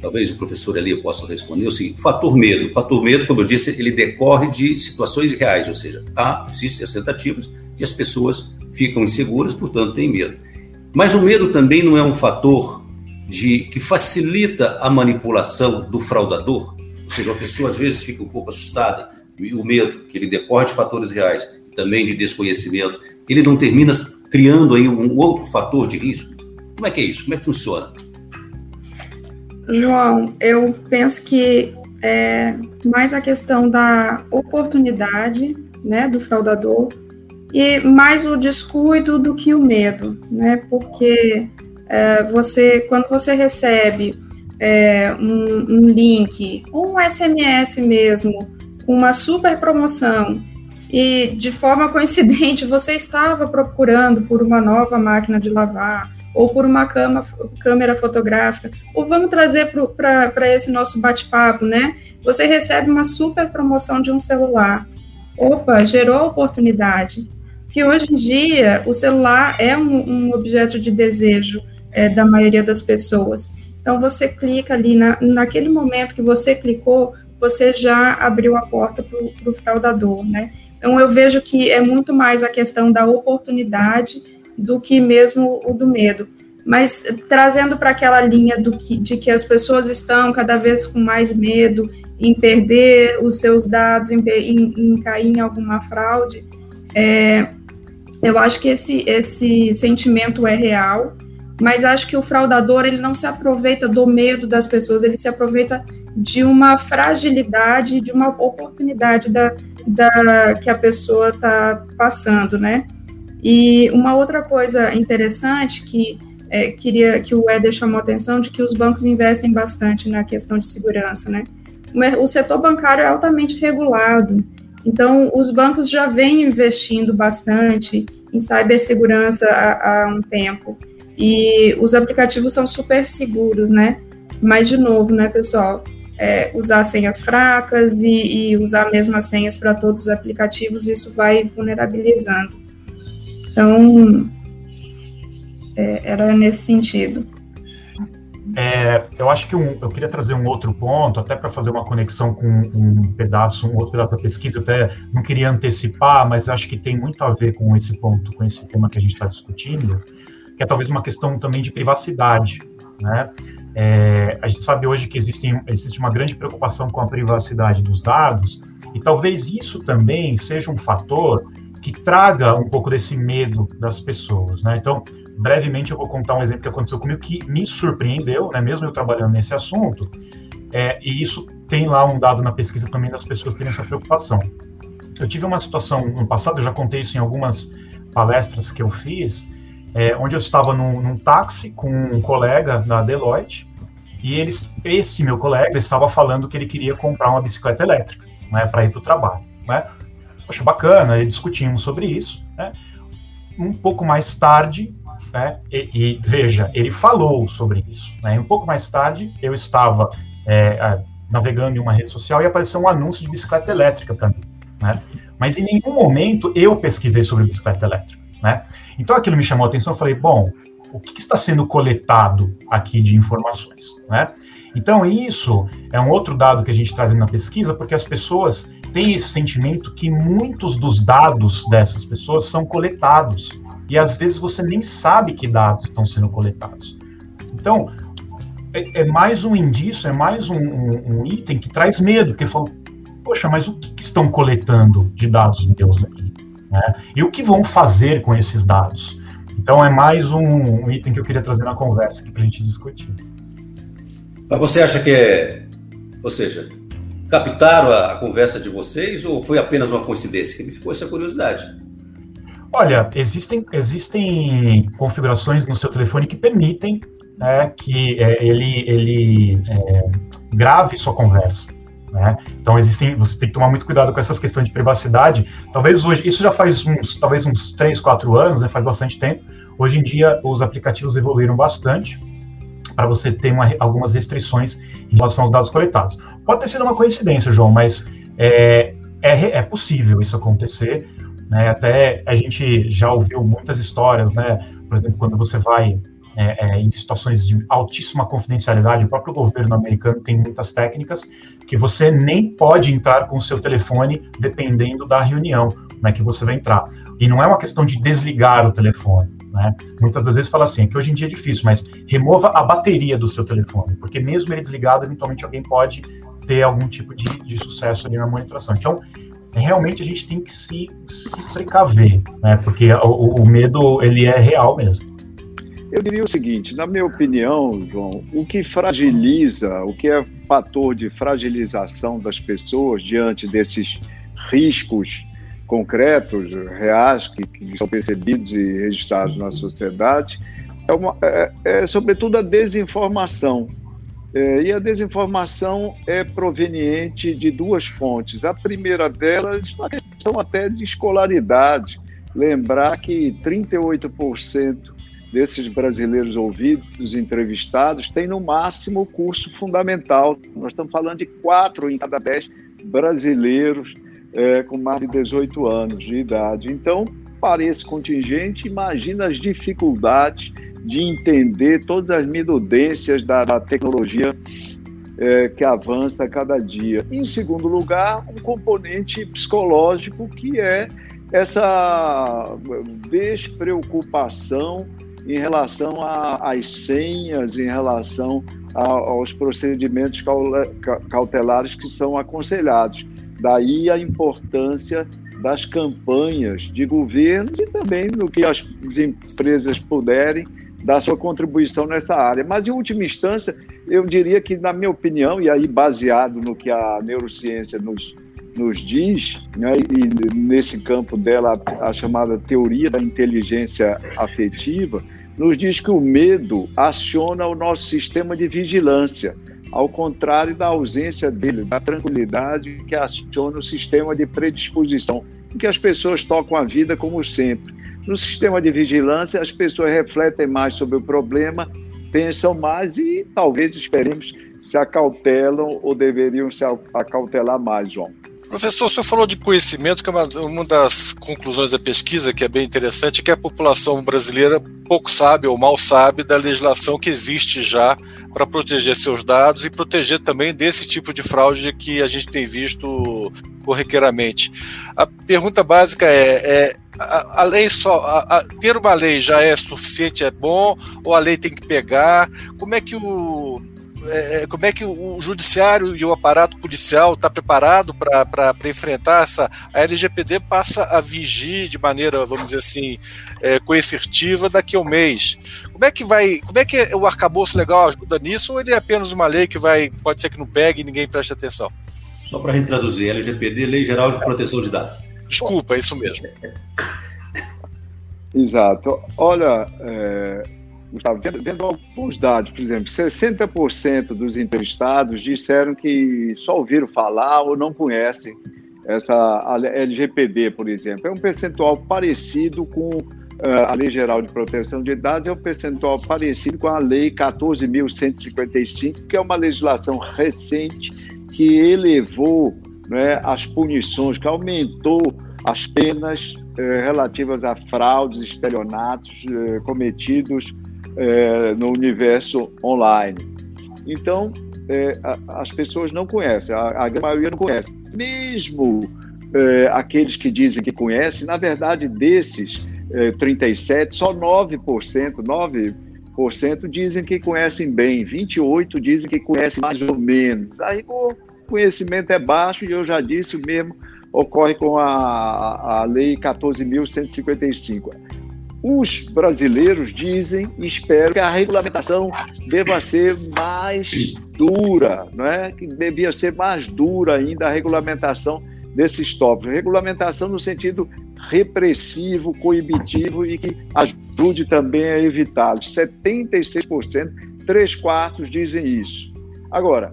talvez o professor ali possa responder, é o seguinte, fator medo. O fator medo, como eu disse, ele decorre de situações reais, ou seja, há, existem as tentativas e as pessoas ficam inseguras, portanto, têm medo. Mas o medo também não é um fator de que facilita a manipulação do fraudador, ou seja, a pessoa às vezes fica um pouco assustada e o medo, que ele decorre de fatores reais, também de desconhecimento, ele não termina criando aí um outro fator de risco? Como é que é isso? Como é que funciona? João, eu penso que é mais a questão da oportunidade, né, do fraudador e mais o descuido do que o medo, né? Porque é, você, quando você recebe é, um, um, link ou um SMS mesmo, uma super promoção e de forma coincidente você estava procurando por uma nova máquina de lavar ou por uma cama, câmera fotográfica, ou vamos trazer para esse nosso bate-papo, né? Você recebe uma super promoção de um celular. Opa, gerou oportunidade que hoje em dia o celular é um, um objeto de desejo é, da maioria das pessoas. Então você clica ali, na, naquele momento que você clicou, você já abriu a porta para o fraudador, né? Então eu vejo que é muito mais a questão da oportunidade do que mesmo o do medo. Mas trazendo para aquela linha do que, de que as pessoas estão cada vez com mais medo em perder os seus dados, em, em, em cair em alguma fraude, é, eu acho que esse, esse sentimento é real, mas acho que o fraudador ele não se aproveita do medo das pessoas, ele se aproveita de uma fragilidade, de uma oportunidade da, da que a pessoa está passando, né? E uma outra coisa interessante que é, queria que o Éder chamou a atenção de que os bancos investem bastante na questão de segurança, né? O setor bancário é altamente regulado, então, os bancos já vêm investindo bastante em cibersegurança há, há um tempo. E os aplicativos são super seguros, né? Mas, de novo, né, pessoal? É, usar senhas fracas e, e usar mesmo as senhas para todos os aplicativos, isso vai vulnerabilizando. Então, é, era nesse sentido. É, eu acho que um, eu queria trazer um outro ponto, até para fazer uma conexão com um pedaço, um outro pedaço da pesquisa, até não queria antecipar, mas acho que tem muito a ver com esse ponto, com esse tema que a gente está discutindo, que é talvez uma questão também de privacidade, né? É, a gente sabe hoje que existe uma grande preocupação com a privacidade dos dados, e talvez isso também seja um fator que traga um pouco desse medo das pessoas, né? Então, brevemente eu vou contar um exemplo que aconteceu comigo que me surpreendeu, né? Mesmo eu trabalhando nesse assunto, é, e isso tem lá um dado na pesquisa também das pessoas terem essa preocupação. Eu tive uma situação no passado, eu já contei isso em algumas palestras que eu fiz, é, onde eu estava num, num, táxi com um colega da Deloitte e eles, esse meu colega estava falando que ele queria comprar uma bicicleta elétrica, né, para ir para o trabalho, né? Poxa, bacana, e discutimos sobre isso, né? Um pouco mais tarde, né, e, e, veja, ele falou sobre isso, né? Um pouco mais tarde, eu estava é, navegando em uma rede social e apareceu um anúncio de bicicleta elétrica para mim, né? Mas em nenhum momento eu pesquisei sobre bicicleta elétrica, né? Então aquilo me chamou a atenção, eu falei, bom, o que está sendo coletado aqui de informações, né? Então isso é um outro dado que a gente traz na pesquisa, porque as pessoas têm esse sentimento que muitos dos dados dessas pessoas são coletados e às vezes você nem sabe que dados estão sendo coletados. Então é, é mais um indício, é mais um, um, um, item que traz medo, porque fala, poxa, mas o que, que estão coletando de dados meus aqui? Né? E o que vão fazer com esses dados? Então é mais um, um item que eu queria trazer na conversa para a gente discutir. Mas você acha que é, ou seja, captaram a, a conversa de vocês ou foi apenas uma coincidência? Que me ficou essa curiosidade. Olha, existem, existem configurações no seu telefone que permitem né, que é, ele, ele é, grave sua conversa. Né? Então existem, você tem que tomar muito cuidado com essas questões de privacidade. Talvez hoje, isso já faz uns, talvez uns 3, 4 anos, né, faz bastante tempo. Hoje em dia os aplicativos evoluíram bastante para você ter uma, algumas restrições em relação aos dados coletados. Pode ter sido uma coincidência, João, mas é, é, é possível isso acontecer. Né? Até a gente já ouviu muitas histórias, né? Por exemplo, quando você vai é, é, em situações de altíssima confidencialidade, o próprio governo americano tem muitas técnicas que você nem pode entrar com o seu telefone dependendo da reunião né, que você vai entrar. E não é uma questão de desligar o telefone. Né? Muitas das vezes fala assim, que hoje em dia é difícil, mas remova a bateria do seu telefone, porque mesmo ele desligado, eventualmente alguém pode ter algum tipo de, de sucesso ali na monitoração. Então, realmente a gente tem que se, se precaver, né? porque o, o medo ele é real mesmo. Eu diria o seguinte, na minha opinião, João, o que fragiliza, o que é fator de fragilização das pessoas diante desses riscos concretos, reais, que, que são percebidos e registrados na sociedade, é, uma, é, é sobretudo a desinformação. É, e a desinformação é proveniente de duas fontes. A primeira delas, uma questão até de escolaridade. Lembrar que 38% desses brasileiros ouvidos, entrevistados, tem no máximo curso fundamental. Nós estamos falando de quatro em cada dez brasileiros é, com mais de 18 anos de idade. Então, para esse contingente, imagina as dificuldades de entender todas as minudências da, da tecnologia é, que avança a cada dia. Em segundo lugar, um componente psicológico que é essa despreocupação em relação às senhas, em relação a, aos procedimentos cautelares que são aconselhados. Daí a importância das campanhas de governos e também no que as empresas puderem dar sua contribuição nessa área. Mas, em última instância, eu diria que, na minha opinião, e aí baseado no que a neurociência nos, nos diz, né, e nesse campo dela, a chamada teoria da inteligência afetiva, nos diz que o medo aciona o nosso sistema de vigilância, ao contrário da ausência dele, da tranquilidade que aciona o sistema de predisposição, em que as pessoas tocam a vida como sempre. No sistema de vigilância, as pessoas refletem mais sobre o problema, pensam mais e talvez esperemos se acautelam ou deveriam se acautelar mais, João. Professor, o senhor falou de conhecimento, que é uma, uma, das conclusões da pesquisa, que é bem interessante, que a população brasileira pouco sabe ou mal sabe da legislação que existe já para proteger seus dados e proteger também desse tipo de fraude que a gente tem visto corriqueiramente. A pergunta básica é, é a, a, lei só a, a, ter uma lei já é suficiente, é bom ou a lei tem que pegar? Como é que o é, como é que o, judiciário e o aparato policial está preparado para enfrentar essa. A LGPD passa a vigir de maneira, vamos dizer assim, é, coercitiva daqui a um mês. Como é que vai. Como é que o arcabouço legal ajuda nisso, ou ele é apenas uma lei que vai, pode ser que não pegue e ninguém preste atenção? Só para a gente traduzir, LGPD, Lei Geral de Proteção de Dados. Desculpa, é isso mesmo. Exato. Olha, é, Gustavo, vendo alguns dados, por exemplo, 60% dos entrevistados disseram que só ouviram falar ou não conhecem essa LGPD, por exemplo. É um percentual parecido com uh, a Lei Geral de Proteção de Dados, é um percentual parecido com a Lei 14.155, que é uma legislação recente que elevou né, as punições, que aumentou as penas eh, relativas a fraudes, estelionatos eh, cometidos eh, no universo online. Então, a, as pessoas não conhecem, a, a maioria não conhece. Mesmo aqueles que dizem que conhecem, na verdade, desses 37, só 9%, 9% dizem que conhecem bem, 28% dizem que conhecem mais ou menos. Aí o conhecimento é baixo e eu já disse mesmo ocorre com a, a Lei 14.155. Os brasileiros dizem e esperam que a regulamentação deva ser mais dura, não é? que devia ser mais dura ainda a regulamentação desses tópicos. Regulamentação no sentido repressivo, coibitivo e que ajude também a evitá-los. 76%, três quartos dizem isso. Agora,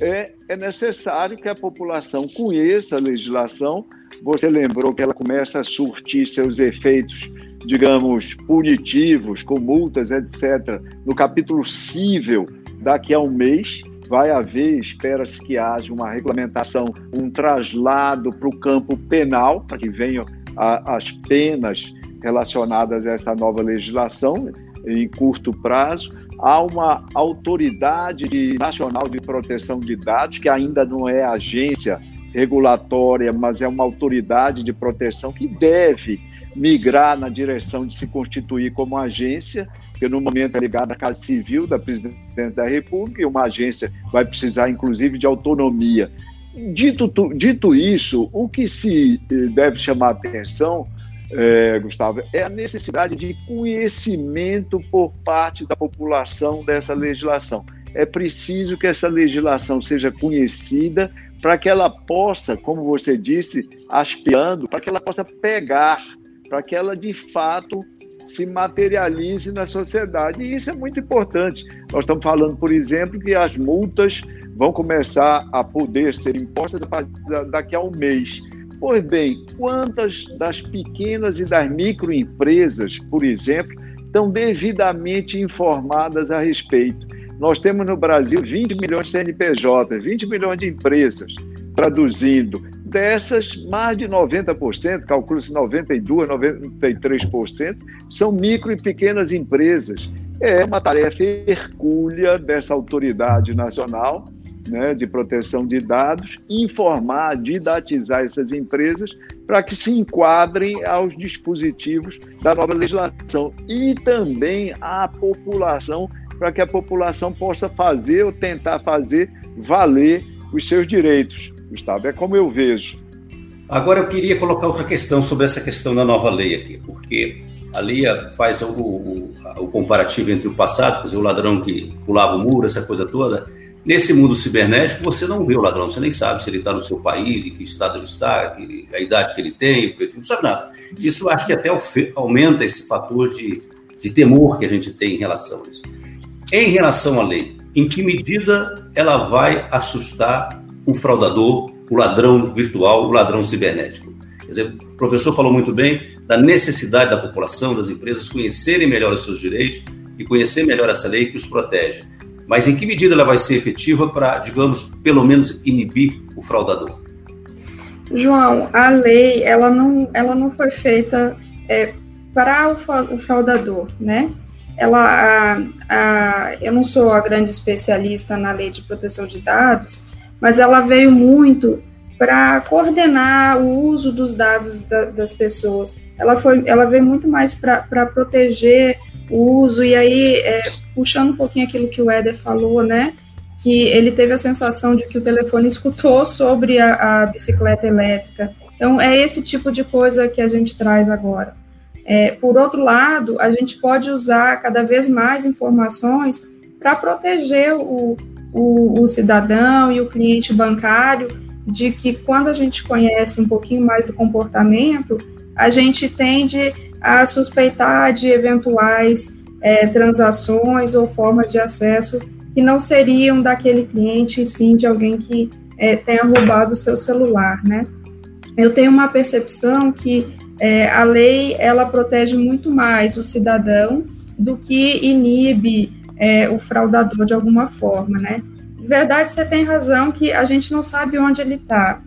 é, é necessário que a população conheça a legislação. Você lembrou que ela começa a surtir seus efeitos, digamos, punitivos, com multas, etc., no capítulo cível daqui a um mês. Vai haver, espera-se que haja uma regulamentação, um traslado para o campo penal, para que venham a, as penas relacionadas a essa nova legislação em curto prazo há uma autoridade nacional de proteção de dados, que ainda não é agência regulatória, mas é uma autoridade de proteção que deve migrar na direção de se constituir como agência, que no momento é ligada à Casa Civil da Presidente da República, e uma agência vai precisar, inclusive, de autonomia. Dito, dito isso, o que se eh, deve chamar atenção é, Gustavo, é a necessidade de conhecimento por parte da população dessa legislação. É preciso que essa legislação seja conhecida para que ela possa, como você disse, aspiando, para que ela possa pegar, para que ela de fato se materialize na sociedade. E isso é muito importante. Nós estamos falando, por exemplo, que as multas vão começar a poder ser impostas daqui a um mês. Pois bem, quantas das pequenas e das microempresas, por exemplo, estão devidamente informadas a respeito? Nós temos no Brasil 20 milhões de CNPJ, 20 milhões de empresas, traduzindo. Dessas, mais de 90%, calcula-se 92%, 93%, são micro e pequenas empresas. É uma tarefa hercúlea dessa autoridade nacional né, de proteção de dados, informar, didatizar essas empresas para que se enquadrem aos dispositivos da nova legislação e também à população, para que a população possa fazer ou tentar fazer valer os seus direitos. Gustavo, é como eu vejo. Agora eu queria colocar outra questão sobre essa questão da nova lei aqui, porque a lei faz o, o, o comparativo entre o passado, quer dizer, o ladrão que pulava o muro, essa coisa toda, Nesse mundo cibernético, você não vê o ladrão, você nem sabe se ele está no seu país, em que estado ele está, a idade que ele tem, não sabe nada. Isso acho que até aumenta esse fator de, de temor que a gente tem em relação a isso. Em relação à lei, em que medida ela vai assustar o fraudador, o ladrão virtual, o ladrão cibernético? Quer dizer, o professor falou muito bem da necessidade da população, das empresas conhecerem melhor os seus direitos e conhecer melhor essa lei que os protege mas em que medida ela vai ser efetiva para, digamos, pelo menos inibir o fraudador? João, a lei ela não, ela não foi feita é, para o, fraudador, né? Ela, a, a, eu não sou a grande especialista na lei de proteção de dados, mas ela veio muito para coordenar o uso dos dados da, das pessoas. Ela, foi, ela veio muito mais para proteger o uso, e aí, é, puxando um pouquinho aquilo que o Éder falou, né, que ele teve a sensação de que o telefone escutou sobre a, a bicicleta elétrica. Então, é esse tipo de coisa que a gente traz agora. É, por outro lado, a gente pode usar cada vez mais informações para proteger o, o, o, cidadão e o cliente bancário de que quando a gente conhece um pouquinho mais do comportamento, a gente tende a suspeitar de eventuais é, transações ou formas de acesso que não seriam daquele cliente, sim de alguém que é, tenha roubado o seu celular, né? Eu tenho uma percepção que é, a lei ela protege muito mais o cidadão do que inibe é, o fraudador de alguma forma, né? De verdade, você tem razão que a gente não sabe onde ele está,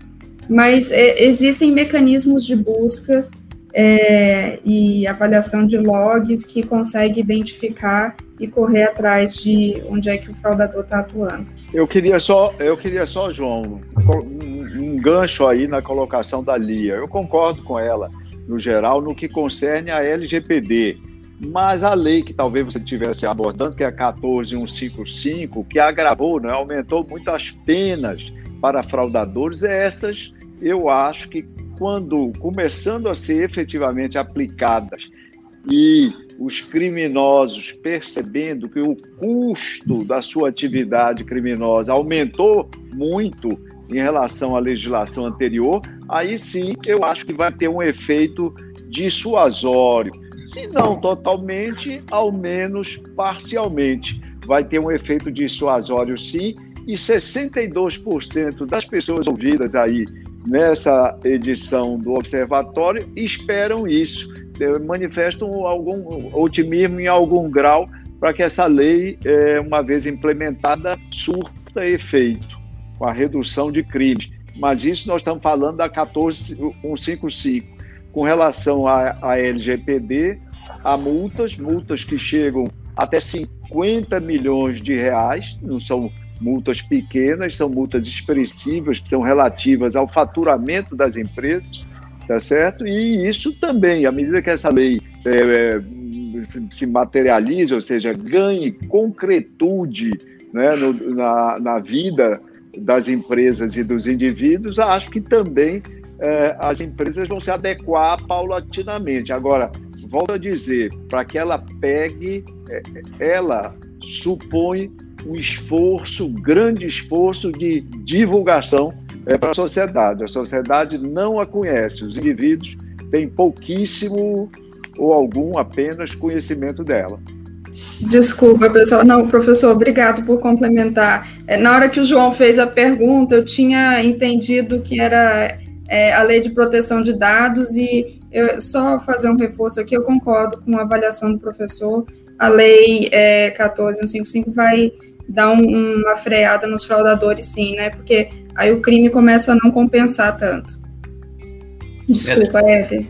mas é, existem mecanismos de busca é, e avaliação de logs que consegue identificar e correr atrás de onde é que o fraudador está atuando. Eu queria só, eu queria só, João, um, um gancho aí na colocação da Lia. Eu concordo com ela no geral, no que concerne a LGPD. Mas a lei que talvez você estivesse abordando, que é a 14155, que agravou, né, aumentou muito as penas para fraudadores, essas eu acho que quando começando a ser efetivamente aplicadas e os criminosos percebendo que o custo da sua atividade criminosa aumentou muito em relação à legislação anterior, aí sim eu acho que vai ter um efeito dissuasório. Se não totalmente, ao menos parcialmente. Vai ter um efeito dissuasório sim, e 62% das pessoas ouvidas aí nessa edição do Observatório esperam isso, manifestam algum otimismo em algum grau para que essa lei, é, uma vez implementada, surta efeito com a redução de crimes. Mas isso nós estamos falando da 14155. Com relação à LGPD, há multas, multas que chegam até 50 milhões de reais, não são multas pequenas, são multas expressivas, que são relativas ao faturamento das empresas, tá certo? E isso também, à medida que essa lei é, é, se materializa, ou seja, ganhe concretude né, no, na, na vida das empresas e dos indivíduos, acho que também eh, as empresas vão se adequar paulatinamente. Agora, volto a dizer, para que ela pegue, eh, ela supõe um esforço, grande esforço de divulgação eh, para a sociedade. A sociedade não a conhece, os indivíduos têm pouquíssimo ou algum apenas conhecimento dela. Desculpa, pessoal. Não, professor, obrigado por complementar. É, na hora que o João fez a pergunta, eu tinha entendido que era é, a lei de proteção de dados e eu, só fazer um reforço aqui, eu concordo com a avaliação do professor. A lei é, 14155 vai dar um, uma freada nos fraudadores, sim, né? Porque aí o crime começa a não compensar tanto. Desculpa, Éder.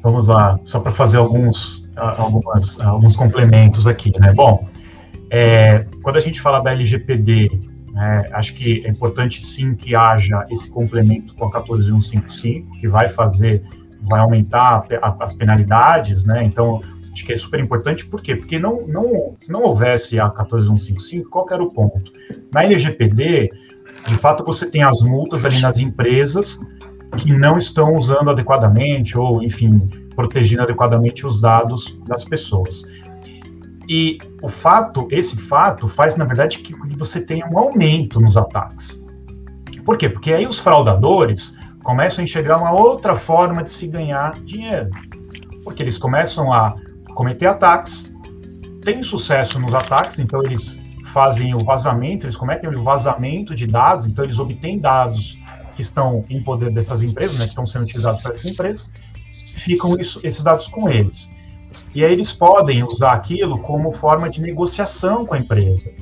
Vamos lá, só para fazer alguns algumas, alguns complementos aqui, né? Bom, é, quando a gente fala da LGPD, né, acho que é importante sim que haja esse complemento com a 14155, que vai fazer, vai aumentar as penalidades, né? Então, acho que é super importante, por quê? Porque não, não, se não houvesse a 14155, qual era o ponto? Na LGPD, de fato, você tem as multas ali nas empresas que não estão usando adequadamente, ou, enfim, protegendo adequadamente os dados das pessoas. E o fato, esse fato, faz na verdade que você tenha um aumento nos ataques. Por quê? Porque aí os fraudadores começam a enxergar uma outra forma de se ganhar dinheiro. Porque eles começam a cometer ataques, têm sucesso nos ataques, então eles fazem o vazamento, eles cometem o vazamento de dados, então eles obtêm dados que estão em poder dessas empresas, né, que estão sendo utilizados por essas empresas, ficam isso, esses dados com eles. E aí eles podem usar aquilo como forma de negociação com a empresa.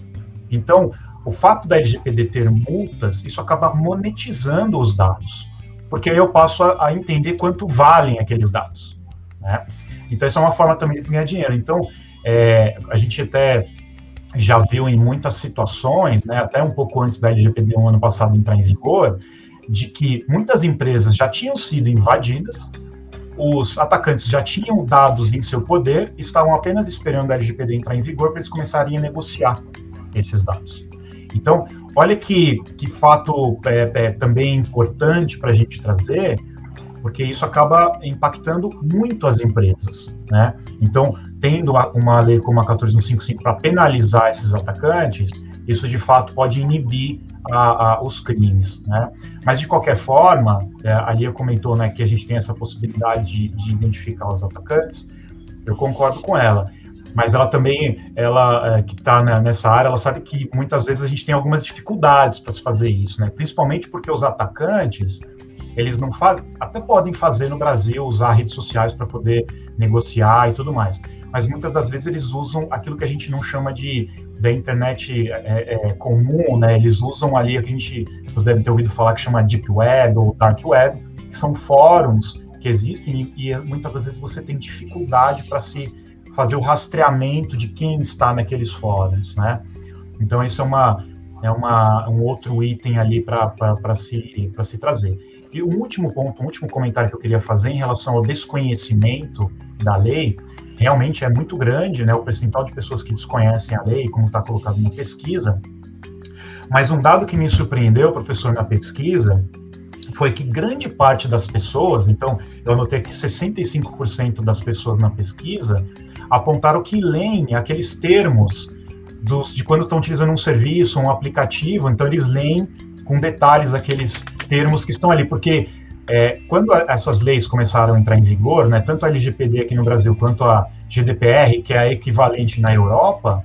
Então, o fato da LGPD ter multas, isso acaba monetizando os dados, porque aí eu passo a, a entender quanto valem aqueles dados. Né? Então, isso é uma forma também de ganhar dinheiro. Então, é, a gente até já viu em muitas situações, né, até um pouco antes da LGPD um ano passado entrar em vigor, de que muitas empresas já tinham sido invadidas, os atacantes já tinham dados em seu poder, estavam apenas esperando a LGPD entrar em vigor para eles começarem a negociar esses dados. Então, olha que, que fato é, é também importante para a gente trazer, porque isso acaba impactando muito as empresas, né? Então, tendo uma lei como a 14155 para penalizar esses atacantes, isso de fato pode inibir a, a, os crimes, né? Mas de qualquer forma, é, a Lia comentou, né, que a gente tem essa possibilidade de, de identificar os atacantes. Eu concordo com ela mas ela também, ela é, que está nessa área, ela sabe que muitas vezes a gente tem algumas dificuldades para se fazer isso, né? Principalmente porque os atacantes, eles não fazem, até podem fazer no Brasil, usar redes sociais para poder negociar e tudo mais, mas muitas das vezes eles usam aquilo que a gente não chama de da internet é, é, comum, né? Eles usam ali o que a gente, vocês devem ter ouvido falar que chama Deep Web ou Dark Web, que são fóruns que existem e, e muitas das vezes você tem dificuldade para se fazer o rastreamento de quem está naqueles fóruns, né? Então isso é uma é uma, um outro item ali para se, se trazer. E o último ponto, o último comentário que eu queria fazer em relação ao desconhecimento da lei, realmente é muito grande, né, o percentual de pessoas que desconhecem a lei, como está colocado na pesquisa. Mas um dado que me surpreendeu, professor, na pesquisa, foi que grande parte das pessoas, então eu anotei que 65% das pessoas na pesquisa apontaram que leem aqueles termos dos, de quando estão utilizando um serviço, um aplicativo, então eles leem com detalhes aqueles termos que estão ali, porque é, quando essas leis começaram a entrar em vigor, né, tanto a LGPD aqui no Brasil quanto a GDPR, que é a equivalente na Europa,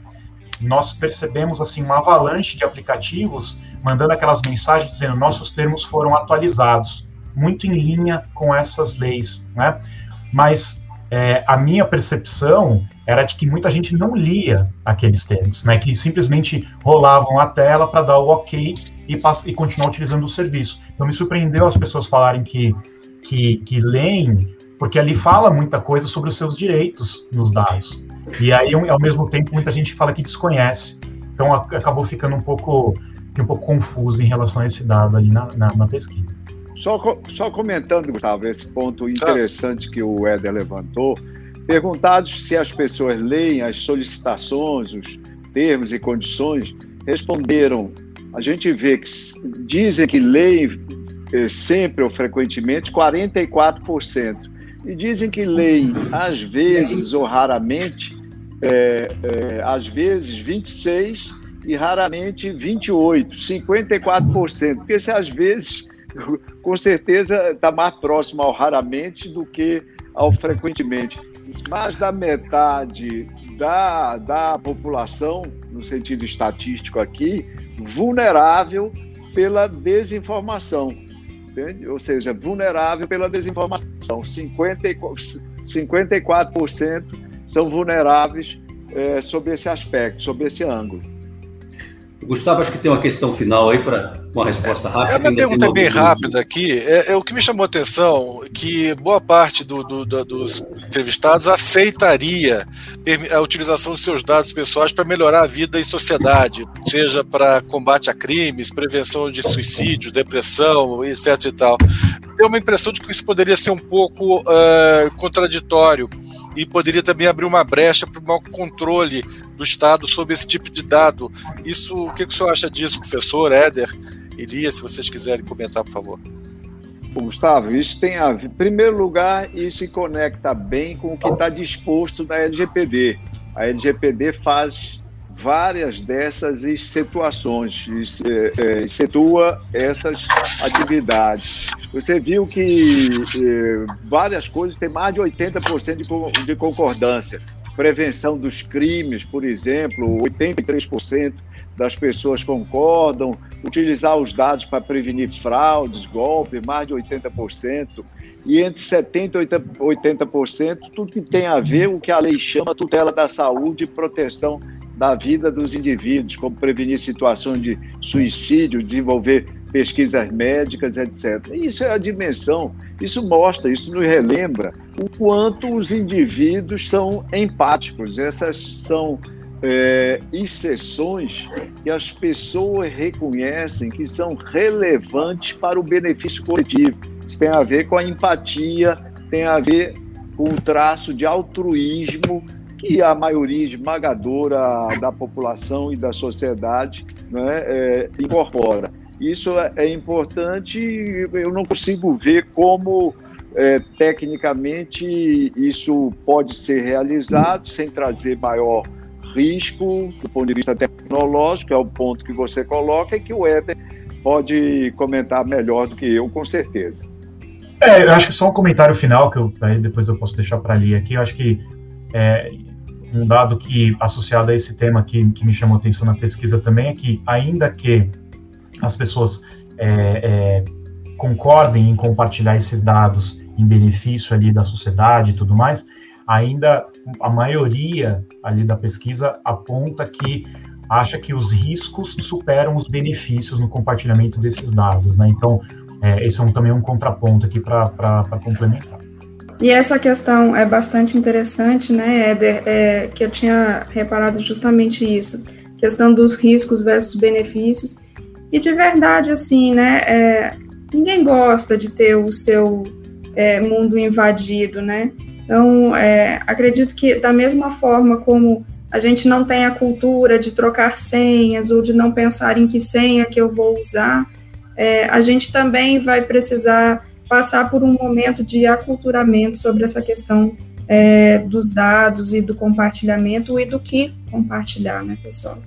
nós percebemos assim uma avalanche de aplicativos mandando aquelas mensagens dizendo nossos termos foram atualizados, muito em linha com essas leis, né? Mas é, a minha percepção era de que muita gente não lia aqueles termos, né, que simplesmente rolavam a tela para dar o ok e, e continuar utilizando o serviço. Então me surpreendeu as pessoas falarem que, que, que leem, porque ali fala muita coisa sobre os seus direitos nos dados. E aí, ao mesmo tempo, muita gente fala que desconhece. Então acabou ficando um pouco, um pouco confuso em relação a esse dado ali na, na, na pesquisa. Só, só comentando, Gustavo, esse ponto interessante que o Éder levantou, perguntados se as pessoas leem as solicitações, os termos e condições, responderam. A gente vê que dizem que leem eh, sempre ou frequentemente 44%. E dizem que leem às vezes ou raramente, é, é, às vezes 26% e raramente 28%, 54%. Porque se às vezes com certeza está mais próximo ao raramente do que ao frequentemente. Mais da metade da, da população, no sentido estatístico aqui, vulnerável pela desinformação. Entende? Ou seja, vulnerável pela desinformação. 54%, 54% são vulneráveis é, sobre esse aspecto, sobre esse ângulo. Gustavo, acho que tem uma questão final aí para uma resposta rápida. É uma pergunta bem rápida aqui. É, é, o que me chamou a atenção que boa parte do, do, do, dos entrevistados aceitaria a utilização de seus dados pessoais para melhorar a vida em sociedade, seja para combate a crimes, prevenção de suicídio, depressão, etc. E tal. Tenho uma impressão de que isso poderia ser um pouco uh, contraditório e poderia também abrir uma brecha para o mau controle do Estado sobre esse tipo de dado. Isso, o que, que o senhor acha disso, professor Éder? Iria, se vocês quiserem comentar, por favor. Gustavo, isso tem a ver. Em primeiro lugar, isso se conecta bem com o que está disposto na LGPD. A LGPD faz várias dessas situações, excetua é, é, essas atividades. Você viu que é, várias coisas têm mais de 80% de, concordância. Prevenção dos crimes, por exemplo, 83% das pessoas concordam. Utilizar os dados para prevenir fraudes, golpes, mais de 80%. E entre 70% e 80%, tudo que tem a ver o que a lei chama tutela da saúde e proteção da vida dos indivíduos, como prevenir situações de suicídio, desenvolver pesquisas médicas, etc. Isso é a dimensão, isso mostra, isso nos relembra o quanto os indivíduos são empáticos. Essas são é, exceções que as pessoas reconhecem que são relevantes para o benefício coletivo. Isso tem a ver com a empatia tem a ver com um traço de altruísmo que a maioria esmagadora da população e da sociedade né, é, incorpora. Isso é, é importante, eu não consigo ver como é, tecnicamente isso pode ser realizado sem trazer maior risco do ponto de vista tecnológico, é o ponto que você coloca e que o Éder pode comentar melhor do que eu, com certeza. É, eu acho que só um comentário final, que eu, depois eu posso deixar para ali aqui. Eu acho que é, um dado que, associado a esse tema que, que me chamou atenção na pesquisa também, é que, ainda que as pessoas é, é, concordem em compartilhar esses dados em benefício ali da sociedade e tudo mais, ainda a maioria ali da pesquisa aponta que acha que os riscos superam os benefícios no compartilhamento desses dados, né? Então, é, esse é um, também um contraponto aqui para complementar. E essa questão é bastante interessante, né, Éder, é, que eu tinha reparado justamente isso, questão dos riscos versus benefícios, e de verdade, assim, né, é, ninguém gosta de ter o seu é, mundo invadido, né, então, é, acredito que da mesma forma como a gente não tem a cultura de trocar senhas ou de não pensar em que senha que eu vou usar, é, a gente também vai precisar passar por um momento de aculturamento sobre essa questão é, dos dados e do compartilhamento e do que compartilhar, né, pessoal?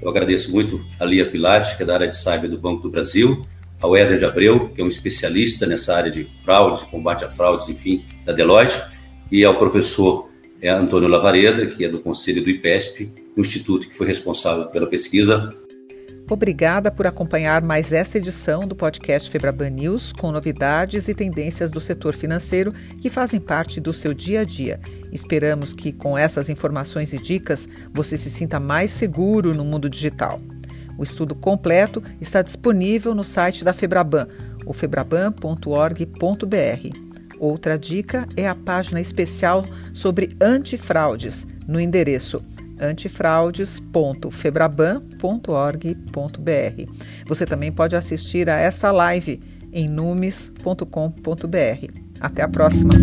Eu agradeço muito a Lia Pilate, que é da área de cyber do Banco do Brasil, ao Éder de Abreu, que é um especialista nessa área de fraudes, combate a fraudes, enfim, da Deloitte, e ao professor é, Antônio Lavareda, que é do Conselho do IPESP, o instituto que foi responsável pela pesquisa, Obrigada por acompanhar mais esta edição do podcast Febraban News com novidades e tendências do setor financeiro que fazem parte do seu dia a dia. Esperamos que com essas informações e dicas você se sinta mais seguro no mundo digital. O estudo completo está disponível no site da Febraban, o febraban.org.br. Outra dica é a página especial sobre antifraudes, no endereço antifraudes.febraban.org.br. Você também pode assistir a esta live em numes.com.br. Até a próxima!